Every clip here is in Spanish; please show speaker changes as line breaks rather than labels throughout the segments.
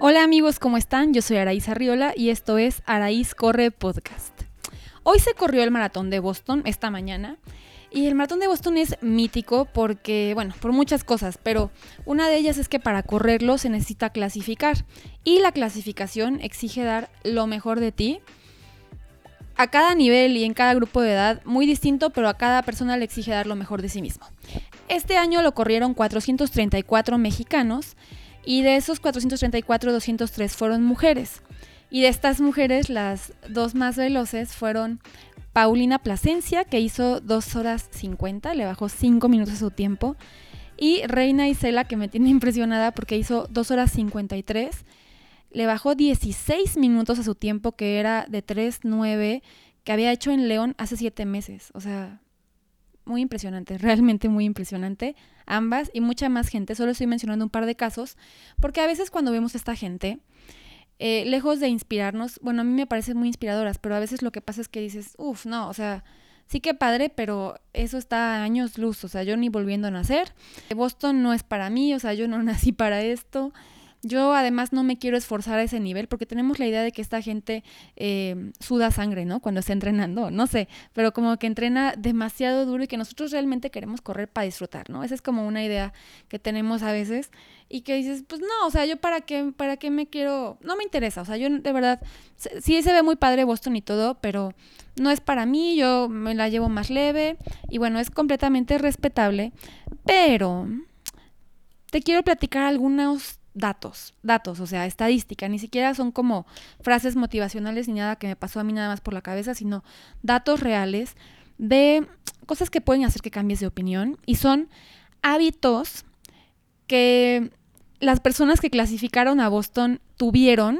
Hola amigos, ¿cómo están? Yo soy Araíz Arriola y esto es Araíz Corre Podcast. Hoy se corrió el maratón de Boston esta mañana y el maratón de Boston es mítico porque, bueno, por muchas cosas, pero una de ellas es que para correrlo se necesita clasificar y la clasificación exige dar lo mejor de ti a cada nivel y en cada grupo de edad muy distinto, pero a cada persona le exige dar lo mejor de sí mismo. Este año lo corrieron 434 mexicanos y de esos 434, 203 fueron mujeres. Y de estas mujeres, las dos más veloces fueron Paulina Plasencia, que hizo 2 horas 50, le bajó 5 minutos a su tiempo, y Reina Isela, que me tiene impresionada porque hizo 2 horas 53 le bajó 16 minutos a su tiempo, que era de 3.9, que había hecho en León hace 7 meses. O sea, muy impresionante, realmente muy impresionante. Ambas y mucha más gente. Solo estoy mencionando un par de casos, porque a veces cuando vemos a esta gente, eh, lejos de inspirarnos, bueno, a mí me parecen muy inspiradoras, pero a veces lo que pasa es que dices, uff, no, o sea, sí que padre, pero eso está a años luz, o sea, yo ni volviendo a nacer. Boston no es para mí, o sea, yo no nací para esto. Yo además no me quiero esforzar a ese nivel porque tenemos la idea de que esta gente eh, suda sangre, ¿no? Cuando está entrenando, no sé, pero como que entrena demasiado duro y que nosotros realmente queremos correr para disfrutar, ¿no? Esa es como una idea que tenemos a veces y que dices, pues no, o sea, yo para qué, para qué me quiero, no me interesa, o sea, yo de verdad, sí se ve muy padre Boston y todo, pero no es para mí, yo me la llevo más leve y bueno, es completamente respetable, pero te quiero platicar algunos datos, datos, o sea, estadística, ni siquiera son como frases motivacionales ni nada que me pasó a mí nada más por la cabeza, sino datos reales de cosas que pueden hacer que cambies de opinión y son hábitos que las personas que clasificaron a Boston tuvieron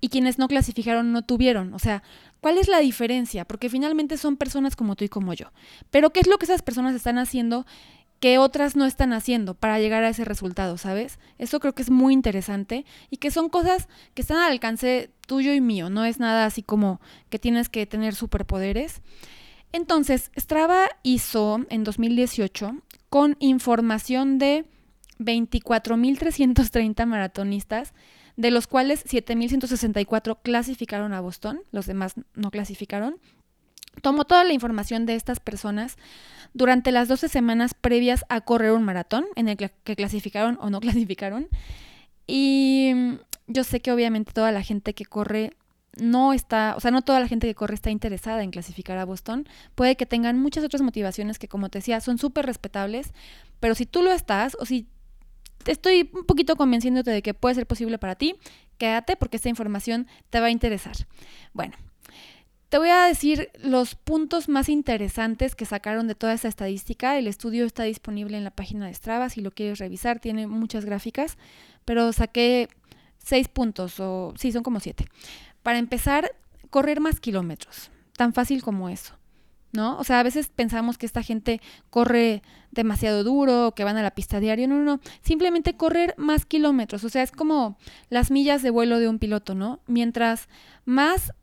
y quienes no clasificaron no tuvieron. O sea, ¿cuál es la diferencia? Porque finalmente son personas como tú y como yo. Pero ¿qué es lo que esas personas están haciendo que otras no están haciendo para llegar a ese resultado, ¿sabes? Eso creo que es muy interesante y que son cosas que están al alcance tuyo y mío, no es nada así como que tienes que tener superpoderes. Entonces, Strava hizo en 2018 con información de 24.330 maratonistas, de los cuales 7.164 clasificaron a Boston, los demás no clasificaron. Tomó toda la información de estas personas durante las 12 semanas previas a correr un maratón, en el que clasificaron o no clasificaron. Y yo sé que obviamente toda la gente que corre no está, o sea, no toda la gente que corre está interesada en clasificar a Boston. Puede que tengan muchas otras motivaciones que, como te decía, son súper respetables, pero si tú lo estás, o si estoy un poquito convenciéndote de que puede ser posible para ti, quédate porque esta información te va a interesar. Bueno, te voy a decir los puntos más interesantes que sacaron de toda esta estadística. El estudio está disponible en la página de Strava si lo quieres revisar. Tiene muchas gráficas, pero saqué seis puntos, o sí, son como siete. Para empezar, correr más kilómetros. Tan fácil como eso. ¿No? O sea, a veces pensamos que esta gente corre demasiado duro, que van a la pista diario. No, no, no. Simplemente correr más kilómetros. O sea, es como las millas de vuelo de un piloto, ¿no? Mientras más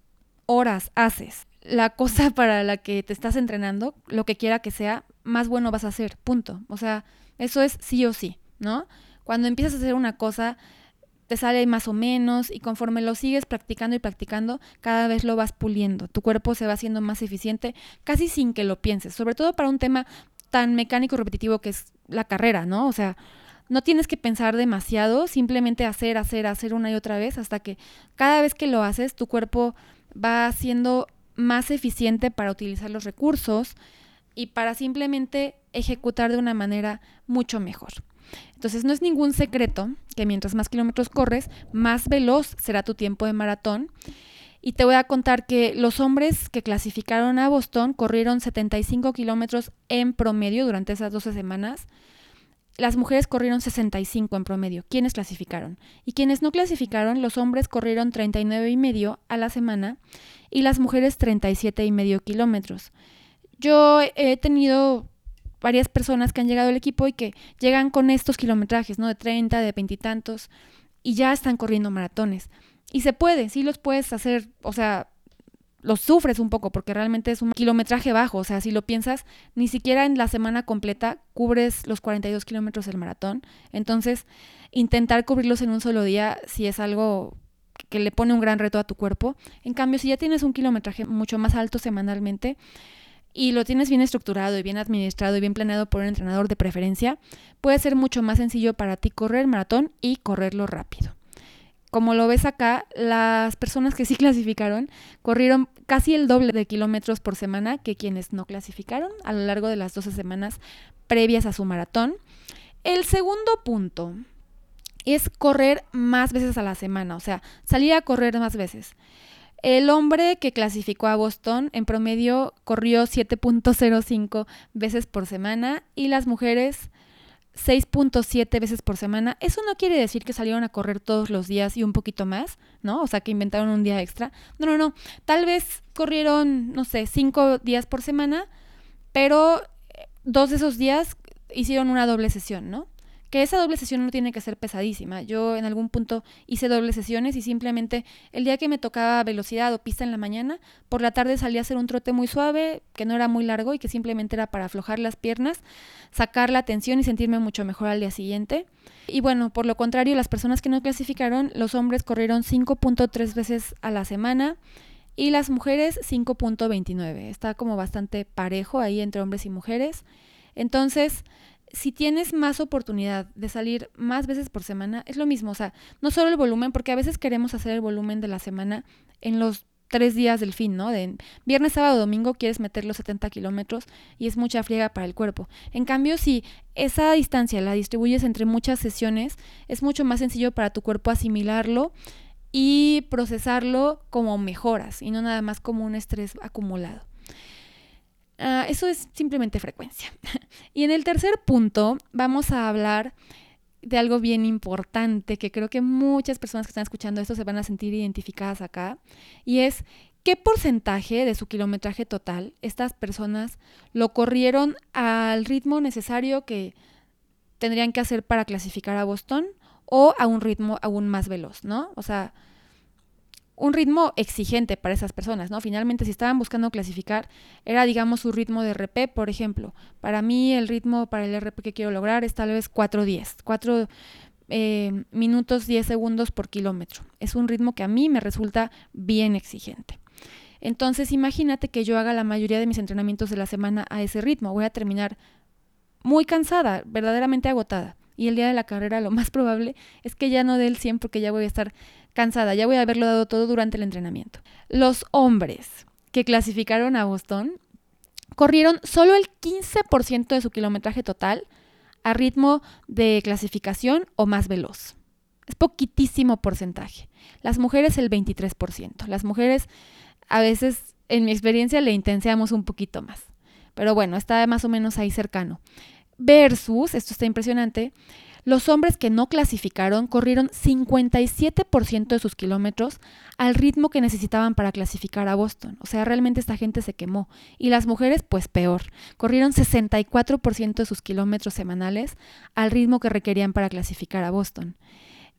horas haces la cosa para la que te estás entrenando, lo que quiera que sea, más bueno vas a hacer, punto. O sea, eso es sí o sí, ¿no? Cuando empiezas a hacer una cosa, te sale más o menos y conforme lo sigues practicando y practicando, cada vez lo vas puliendo. Tu cuerpo se va haciendo más eficiente casi sin que lo pienses, sobre todo para un tema tan mecánico y repetitivo que es la carrera, ¿no? O sea, no tienes que pensar demasiado, simplemente hacer, hacer, hacer una y otra vez hasta que cada vez que lo haces, tu cuerpo va siendo más eficiente para utilizar los recursos y para simplemente ejecutar de una manera mucho mejor. Entonces no es ningún secreto que mientras más kilómetros corres, más veloz será tu tiempo de maratón. Y te voy a contar que los hombres que clasificaron a Boston corrieron 75 kilómetros en promedio durante esas 12 semanas las mujeres corrieron 65 en promedio. ¿Quiénes clasificaron? Y quienes no clasificaron, los hombres corrieron 39 y medio a la semana y las mujeres 37 y medio kilómetros. Yo he tenido varias personas que han llegado al equipo y que llegan con estos kilometrajes, ¿no? De 30, de 20 y y ya están corriendo maratones. Y se puede, sí los puedes hacer, o sea, lo sufres un poco porque realmente es un kilometraje bajo. O sea, si lo piensas, ni siquiera en la semana completa cubres los 42 kilómetros del maratón. Entonces, intentar cubrirlos en un solo día si es algo que le pone un gran reto a tu cuerpo. En cambio, si ya tienes un kilometraje mucho más alto semanalmente y lo tienes bien estructurado y bien administrado y bien planeado por un entrenador de preferencia, puede ser mucho más sencillo para ti correr maratón y correrlo rápido. Como lo ves acá, las personas que sí clasificaron corrieron casi el doble de kilómetros por semana que quienes no clasificaron a lo largo de las 12 semanas previas a su maratón. El segundo punto es correr más veces a la semana, o sea, salir a correr más veces. El hombre que clasificó a Boston en promedio corrió 7.05 veces por semana y las mujeres 6.7 veces por semana. Eso no quiere decir que salieron a correr todos los días y un poquito más, ¿no? O sea, que inventaron un día extra. No, no, no. Tal vez corrieron, no sé, 5 días por semana, pero eh, dos de esos días hicieron una doble sesión, ¿no? Que esa doble sesión no tiene que ser pesadísima. Yo en algún punto hice dobles sesiones y simplemente el día que me tocaba velocidad o pista en la mañana, por la tarde salía a hacer un trote muy suave, que no era muy largo y que simplemente era para aflojar las piernas, sacar la tensión y sentirme mucho mejor al día siguiente. Y bueno, por lo contrario, las personas que no clasificaron, los hombres corrieron 5.3 veces a la semana y las mujeres 5.29. Está como bastante parejo ahí entre hombres y mujeres. Entonces, si tienes más oportunidad de salir más veces por semana, es lo mismo. O sea, no solo el volumen, porque a veces queremos hacer el volumen de la semana en los tres días del fin, ¿no? De viernes, sábado, domingo quieres meter los 70 kilómetros y es mucha friega para el cuerpo. En cambio, si esa distancia la distribuyes entre muchas sesiones, es mucho más sencillo para tu cuerpo asimilarlo y procesarlo como mejoras y no nada más como un estrés acumulado. Ah, eso es simplemente frecuencia. y en el tercer punto vamos a hablar de algo bien importante que creo que muchas personas que están escuchando esto se van a sentir identificadas acá, y es qué porcentaje de su kilometraje total estas personas lo corrieron al ritmo necesario que tendrían que hacer para clasificar a Boston o a un ritmo aún más veloz, ¿no? O sea, un ritmo exigente para esas personas, ¿no? Finalmente, si estaban buscando clasificar, era, digamos, su ritmo de RP, por ejemplo. Para mí, el ritmo para el RP que quiero lograr es tal vez 4.10, 4 eh, minutos 10 segundos por kilómetro. Es un ritmo que a mí me resulta bien exigente. Entonces, imagínate que yo haga la mayoría de mis entrenamientos de la semana a ese ritmo. Voy a terminar muy cansada, verdaderamente agotada. Y el día de la carrera lo más probable es que ya no dé el 100 porque ya voy a estar cansada, ya voy a haberlo dado todo durante el entrenamiento. Los hombres que clasificaron a Boston corrieron solo el 15% de su kilometraje total a ritmo de clasificación o más veloz. Es poquitísimo porcentaje. Las mujeres el 23%. Las mujeres a veces, en mi experiencia, le intenseamos un poquito más. Pero bueno, está más o menos ahí cercano. Versus, esto está impresionante, los hombres que no clasificaron corrieron 57% de sus kilómetros al ritmo que necesitaban para clasificar a Boston. O sea, realmente esta gente se quemó. Y las mujeres, pues peor. Corrieron 64% de sus kilómetros semanales al ritmo que requerían para clasificar a Boston.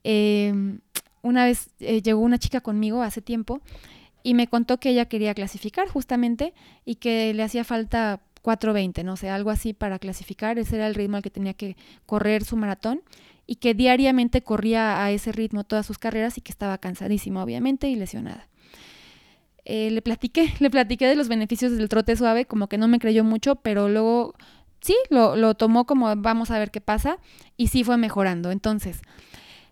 Em, una vez eh, llegó una chica conmigo hace tiempo y me contó que ella quería clasificar justamente y que le hacía falta 4.20, no sé, algo así para clasificar, ese era el ritmo al que tenía que correr su maratón y que diariamente corría a ese ritmo todas sus carreras y que estaba cansadísima, obviamente, y lesionada. Eh, le platiqué, le platiqué de los beneficios del trote suave, como que no me creyó mucho, pero luego sí, lo, tomó como vamos a ver qué pasa y sí fue mejorando. Entonces,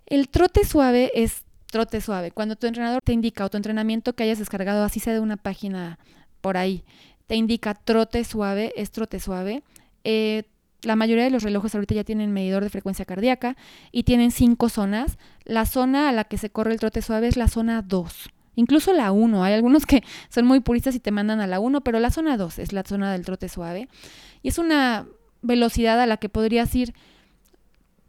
el trote suave es trote suave. Cuando tu entrenador te indica o tu entrenamiento que hayas descargado, así sea de una página por ahí, te indica trote suave, es trote suave. Eh, la mayoría de los relojes ahorita ya tienen medidor de frecuencia cardíaca y tienen cinco zonas. La zona a la que se corre el trote suave es la zona 2. Incluso la 1. Hay algunos que son muy puristas y te mandan a la 1, pero la zona 2 es la zona del trote suave. Y es una velocidad a la que podrías ir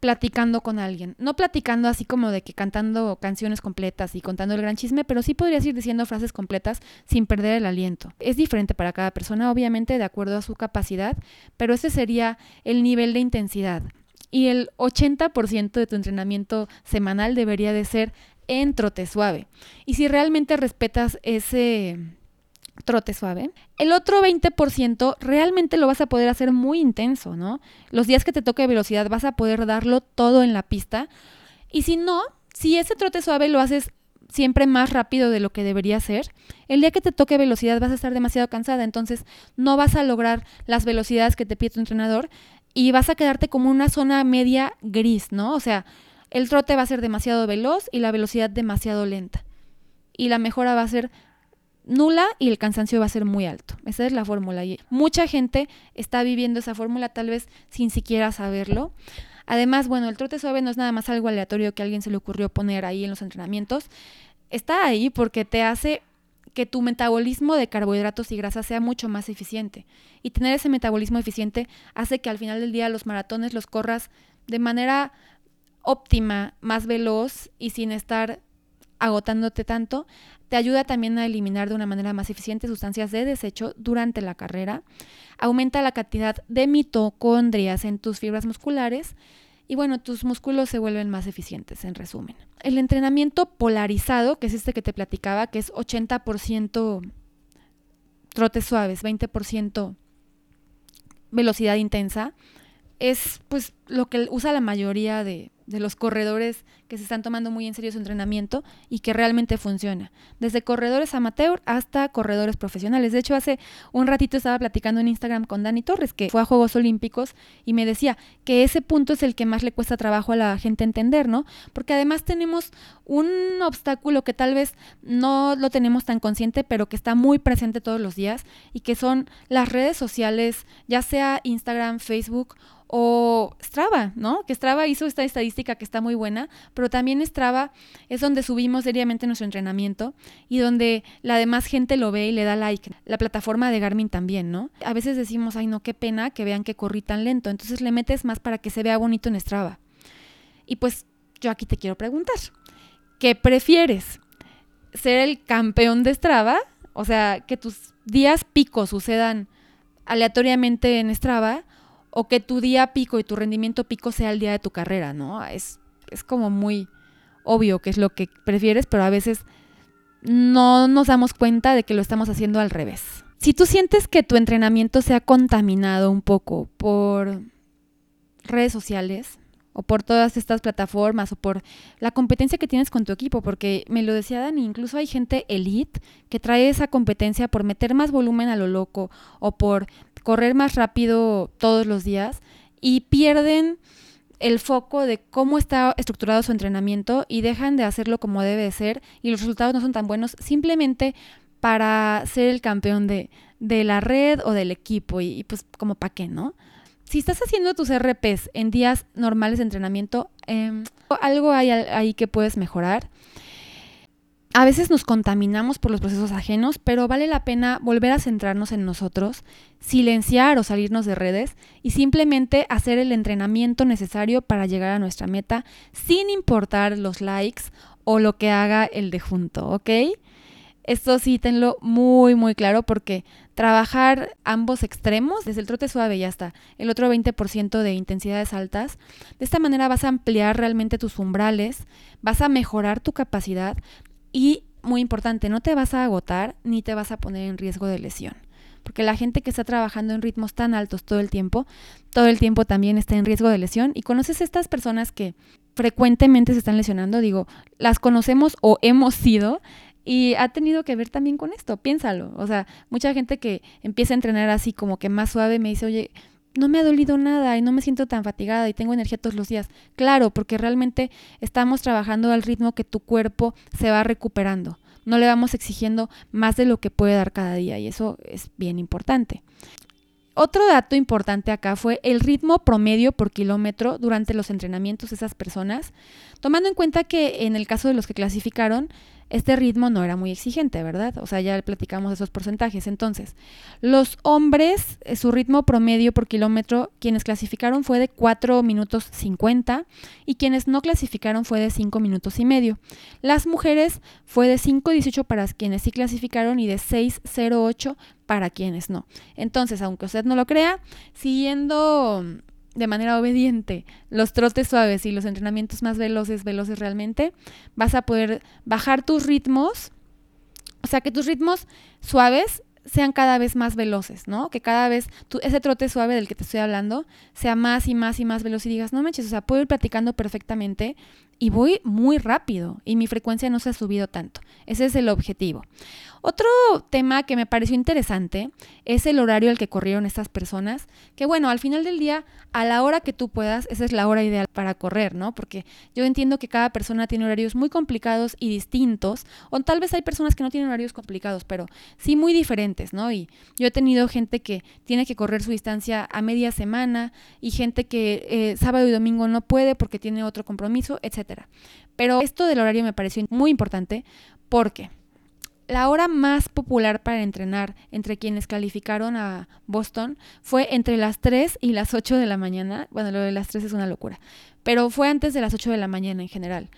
platicando con alguien. No platicando así como de que cantando canciones completas y contando el gran chisme, pero sí podrías ir diciendo frases completas sin perder el aliento. Es diferente para cada persona, obviamente, de acuerdo a su capacidad, pero ese sería el nivel de intensidad. Y el 80% de tu entrenamiento semanal debería de ser en trote suave. Y si realmente respetas ese trote suave. El otro 20% realmente lo vas a poder hacer muy intenso, ¿no? Los días que te toque velocidad vas a poder darlo todo en la pista. Y si no, si ese trote suave lo haces siempre más rápido de lo que debería ser, el día que te toque velocidad vas a estar demasiado cansada, entonces no vas a lograr las velocidades que te pide tu entrenador y vas a quedarte como una zona media gris, ¿no? O sea, el trote va a ser demasiado veloz y la velocidad demasiado lenta. Y la mejora va a ser nula y el cansancio va a ser muy alto. Esa es la fórmula. Mucha gente está viviendo esa fórmula tal vez sin siquiera saberlo. Además, bueno, el trote suave no es nada más algo aleatorio que a alguien se le ocurrió poner ahí en los entrenamientos. Está ahí porque te hace que tu metabolismo de carbohidratos y grasas sea mucho más eficiente. Y tener ese metabolismo eficiente hace que al final del día los maratones los corras de manera óptima, más veloz y sin estar agotándote tanto, te ayuda también a eliminar de una manera más eficiente sustancias de desecho durante la carrera, aumenta la cantidad de mitocondrias en tus fibras musculares y bueno, tus músculos se vuelven más eficientes, en resumen. El entrenamiento polarizado, que es este que te platicaba, que es 80% trotes suaves, 20% velocidad intensa, es pues lo que usa la mayoría de, de los corredores que se están tomando muy en serio su entrenamiento y que realmente funciona. Desde corredores amateur hasta corredores profesionales. De hecho, hace un ratito estaba platicando en Instagram con Dani Torres, que fue a Juegos Olímpicos, y me decía que ese punto es el que más le cuesta trabajo a la gente entender, ¿no? Porque además tenemos un obstáculo que tal vez no lo tenemos tan consciente, pero que está muy presente todos los días, y que son las redes sociales, ya sea Instagram, Facebook o Strava, ¿no? Que Strava hizo esta estadística que está muy buena, pero también Strava es donde subimos seriamente nuestro entrenamiento y donde la demás gente lo ve y le da like. La plataforma de Garmin también, ¿no? A veces decimos, ay no, qué pena que vean que corrí tan lento, entonces le metes más para que se vea bonito en Strava. Y pues yo aquí te quiero preguntar, ¿qué prefieres? ¿Ser el campeón de Strava? O sea, que tus días picos sucedan aleatoriamente en Strava o que tu día pico y tu rendimiento pico sea el día de tu carrera, ¿no? Es, es como muy obvio que es lo que prefieres, pero a veces no nos damos cuenta de que lo estamos haciendo al revés. Si tú sientes que tu entrenamiento se ha contaminado un poco por redes sociales o por todas estas plataformas o por la competencia que tienes con tu equipo, porque me lo decía Dani, incluso hay gente elite que trae esa competencia por meter más volumen a lo loco o por correr más rápido todos los días y pierden el foco de cómo está estructurado su entrenamiento y dejan de hacerlo como debe de ser y los resultados no son tan buenos simplemente para ser el campeón de, de la red o del equipo y, pues como para qué, ¿no? Si estás haciendo tus RPs en días normales de entrenamiento, em, algo hay ahí que puedes mejorar. A veces nos contaminamos por los procesos ajenos, pero vale la pena volver a centrarnos en nosotros, silenciar o salirnos de redes y simplemente hacer el entrenamiento necesario para llegar a nuestra meta sin importar los likes o lo que haga el de junto, ¿ok? Esto sí, tenlo muy, muy claro porque trabajar ambos extremos, desde el trote suave y hasta el otro 20% de intensidades altas, de esta manera vas a ampliar realmente tus umbrales, vas a mejorar tu capacidad, y muy importante, no te vas a agotar ni te vas a poner en riesgo de lesión. Porque la gente que está trabajando en ritmos tan altos todo el tiempo, todo el tiempo también está en riesgo de lesión. Y conoces estas personas que frecuentemente se están lesionando, digo, las conocemos o hemos sido y ha tenido que ver también con esto, piénsalo. O sea, mucha gente que empieza a entrenar así como que más suave me dice, oye, no me ha dolido nada y no me siento tan fatigada y tengo energía todos los días. Claro, porque realmente estamos trabajando al ritmo que tu cuerpo se va recuperando. No le vamos exigiendo más de lo que puede dar cada día y eso es bien importante. Otro dato importante acá fue el ritmo promedio por kilómetro durante los entrenamientos de esas personas, tomando en cuenta que en el caso de los que clasificaron, este ritmo no era muy exigente, ¿verdad? O sea, ya platicamos esos porcentajes. Entonces, los hombres, eh, su ritmo promedio por kilómetro, quienes clasificaron fue de 4 minutos 50 y quienes no clasificaron fue de 5 minutos y medio. Las mujeres fue de 5.18 para quienes sí clasificaron y de 6.08 para quienes no. Entonces, aunque usted no lo crea, siguiendo de manera obediente los trotes suaves y los entrenamientos más veloces, veloces realmente, vas a poder bajar tus ritmos, o sea, que tus ritmos suaves sean cada vez más veloces, ¿no? Que cada vez ese trote suave del que te estoy hablando sea más y más y más veloz y digas, no manches, o sea, puedo ir platicando perfectamente y voy muy rápido y mi frecuencia no se ha subido tanto. Ese es el objetivo. Otro tema que me pareció interesante es el horario al que corrieron estas personas, que bueno, al final del día, a la hora que tú puedas, esa es la hora ideal para correr, ¿no? Porque yo entiendo que cada persona tiene horarios muy complicados y distintos, o tal vez hay personas que no tienen horarios complicados, pero sí muy diferentes, ¿no? Y yo he tenido gente que tiene que correr su distancia a media semana y gente que eh, sábado y domingo no puede porque tiene otro compromiso, Pero esto del horario me pareció muy importante porque la hora más popular para entrenar entre quienes calificaron a Boston fue entre las 3 y las 8 de la mañana. Bueno, lo de las 3 es una locura, pero fue antes de las 8 de la mañana en general.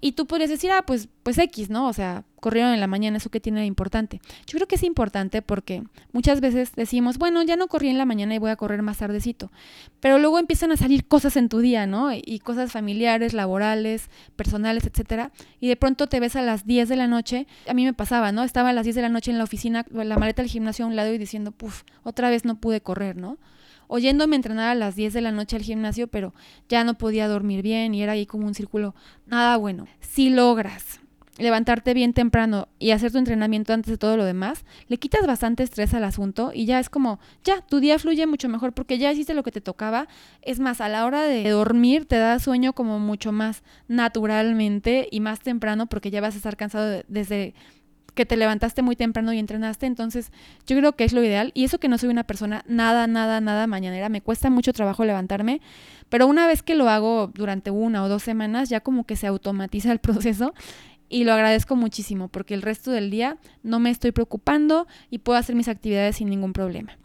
Y tú podrías decir, ah, pues, pues X, ¿no? O sea, corrieron en la mañana, ¿eso qué tiene de importante? Yo creo que es importante porque muchas veces decimos, bueno, ya no corrí en la mañana y voy a correr más tardecito. Pero luego empiezan a salir cosas en tu día, ¿no? Y cosas familiares, laborales, personales, etcétera. Y de pronto te ves a las 10 de la noche. A mí me pasaba, ¿no? Estaba a las 10 de la noche en la oficina, la maleta del gimnasio a un lado y diciendo, puf, otra vez no pude correr, ¿no? oyéndome entrenar a las 10 de la noche al gimnasio, pero ya no podía dormir bien y era ahí como un círculo nada bueno. Si logras levantarte bien temprano y hacer tu entrenamiento antes de todo lo demás, le quitas bastante estrés al asunto y ya es como, ya, tu día fluye mucho mejor porque ya hiciste lo que te tocaba. Es más, a la hora de dormir te da sueño como mucho más naturalmente y más temprano porque ya vas a estar cansado desde que te levantaste muy temprano y entrenaste, entonces yo creo que es lo ideal. Y eso que no soy una persona nada, nada, nada mañanera, me cuesta mucho trabajo levantarme, pero una vez que lo hago durante una o dos semanas, ya como que se automatiza el proceso y lo agradezco muchísimo porque el resto del día no me estoy preocupando y puedo hacer mis actividades sin ningún problema.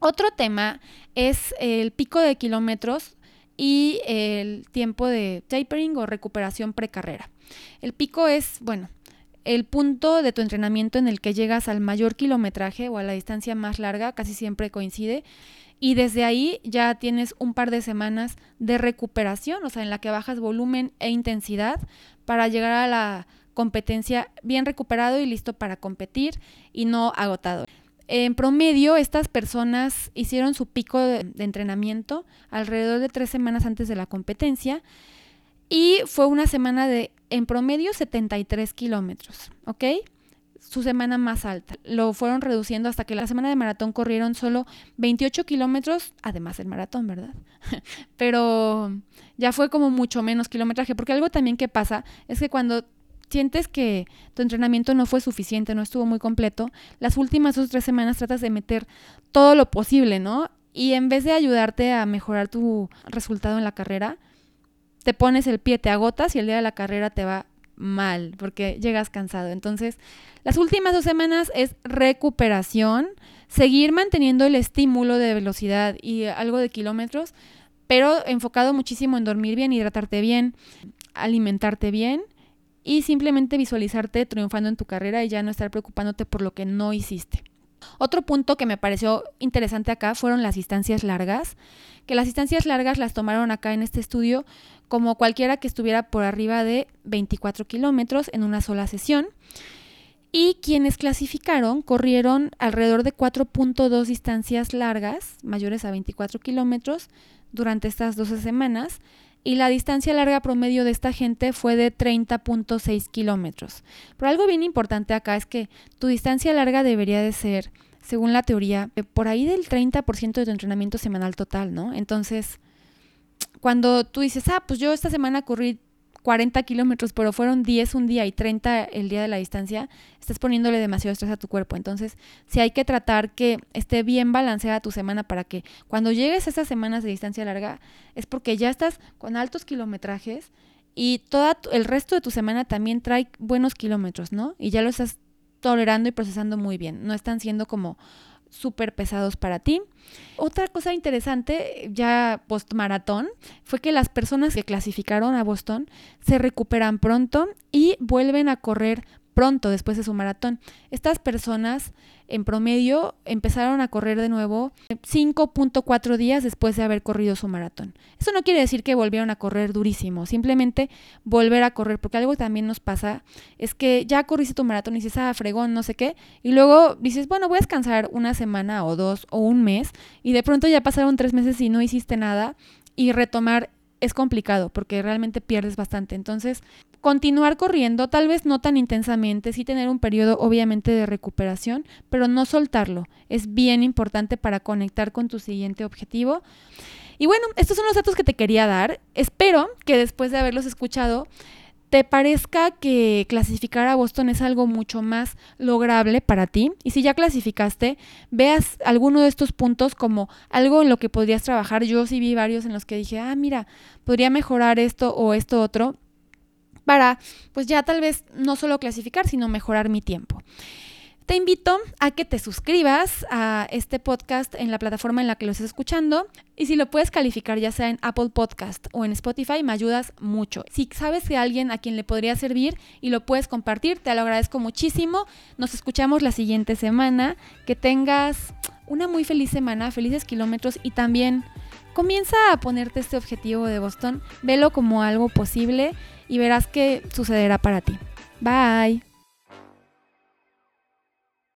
Otro tema es el pico de kilómetros y el tiempo de tapering o recuperación precarrera. El pico es, bueno, el punto de tu entrenamiento en el que llegas al mayor kilometraje o a la distancia más larga casi siempre coincide y desde ahí ya tienes un par de semanas de recuperación, o sea, en la que bajas volumen e intensidad para llegar a la competencia bien recuperado y listo para competir y no agotado. En promedio, estas personas hicieron su pico de, entrenamiento alrededor de tres semanas antes de la competencia y fue una semana de, en promedio, 73 kilómetros, ¿ok? Su semana más alta. Lo fueron reduciendo hasta que la semana de maratón corrieron solo 28 kilómetros, además del maratón, ¿verdad? Pero ya fue como mucho menos kilometraje, porque algo también que pasa es que cuando sientes que tu entrenamiento no fue suficiente, no estuvo muy completo, las últimas dos o tres semanas tratas de meter todo lo posible, ¿no? Y en vez de ayudarte a mejorar tu resultado en la carrera, te pones el pie, te agotas y el día de la carrera te va mal porque llegas cansado. Entonces, las últimas dos semanas es recuperación, seguir manteniendo el estímulo de velocidad y algo de kilómetros, pero enfocado muchísimo en dormir bien, hidratarte bien, alimentarte bien y simplemente visualizarte triunfando en tu carrera y ya no estar preocupándote por lo que no hiciste. Otro punto que me pareció interesante acá fueron las distancias largas, que las distancias largas las tomaron acá en este estudio como cualquiera que estuviera por arriba de 24 kilómetros en una sola sesión. Y quienes clasificaron corrieron alrededor de 4.2 distancias largas, mayores a 24 kilómetros, durante estas 12 semanas, y la distancia larga promedio de esta gente fue de 30.6 kilómetros. Pero algo bien importante acá es que tu distancia larga debería de ser, según la teoría, por ahí del 30% de tu entrenamiento semanal total, ¿no? Entonces, cuando tú dices, ah, pues yo esta semana corrí 40 kilómetros, pero fueron 10 un día y 30 el día de la distancia, estás poniéndole demasiado estrés a tu cuerpo. Entonces, si hay que tratar que esté bien balanceada tu semana para que cuando llegues a esas semanas de distancia larga, es porque ya estás con altos kilometrajes y todo el resto de tu semana también trae buenos kilómetros, ¿no? Y ya lo estás tolerando y procesando muy bien. No están siendo como súper pesados para ti. Otra cosa interesante, ya post-maratón, fue que las personas que clasificaron a Boston se recuperan pronto y vuelven a correr pronto después de su maratón. Estas personas en promedio empezaron a correr de nuevo 5.4 días después de haber corrido su maratón. Eso no quiere decir que volvieron a correr durísimo, simplemente volver a correr, porque algo también nos pasa es que ya corriste tu maratón y dices, ah, fregón, no sé qué, y luego dices, bueno, voy a descansar una semana o dos o un mes, y de pronto ya pasaron tres meses y no hiciste nada, y retomar es complicado porque realmente pierdes bastante. Entonces, continuar corriendo, tal vez no tan intensamente, sí tener un periodo obviamente de recuperación, pero no soltarlo. Es bien importante para conectar con tu siguiente objetivo. Y bueno, estos son los datos que te quería dar. Espero que después de haberlos escuchado te parezca que clasificar a Boston es algo mucho más lograble para ti. Y si ya clasificaste, veas alguno de estos puntos como algo en lo que podrías trabajar. Yo sí vi varios en los que dije, ah, mira, podría mejorar esto o esto otro para, pues ya tal vez no solo clasificar, sino mejorar mi tiempo. Te invito a que te suscribas a este podcast en la plataforma en la que lo estés escuchando y si lo puedes calificar ya sea en Apple Podcast o en Spotify me ayudas mucho. Si sabes de alguien a quien le podría servir y lo puedes compartir, te lo agradezco muchísimo. Nos escuchamos la siguiente semana. Que tengas una muy feliz semana, felices kilómetros y también comienza a ponerte este objetivo de Boston, velo como algo posible y verás que sucederá para ti. Bye.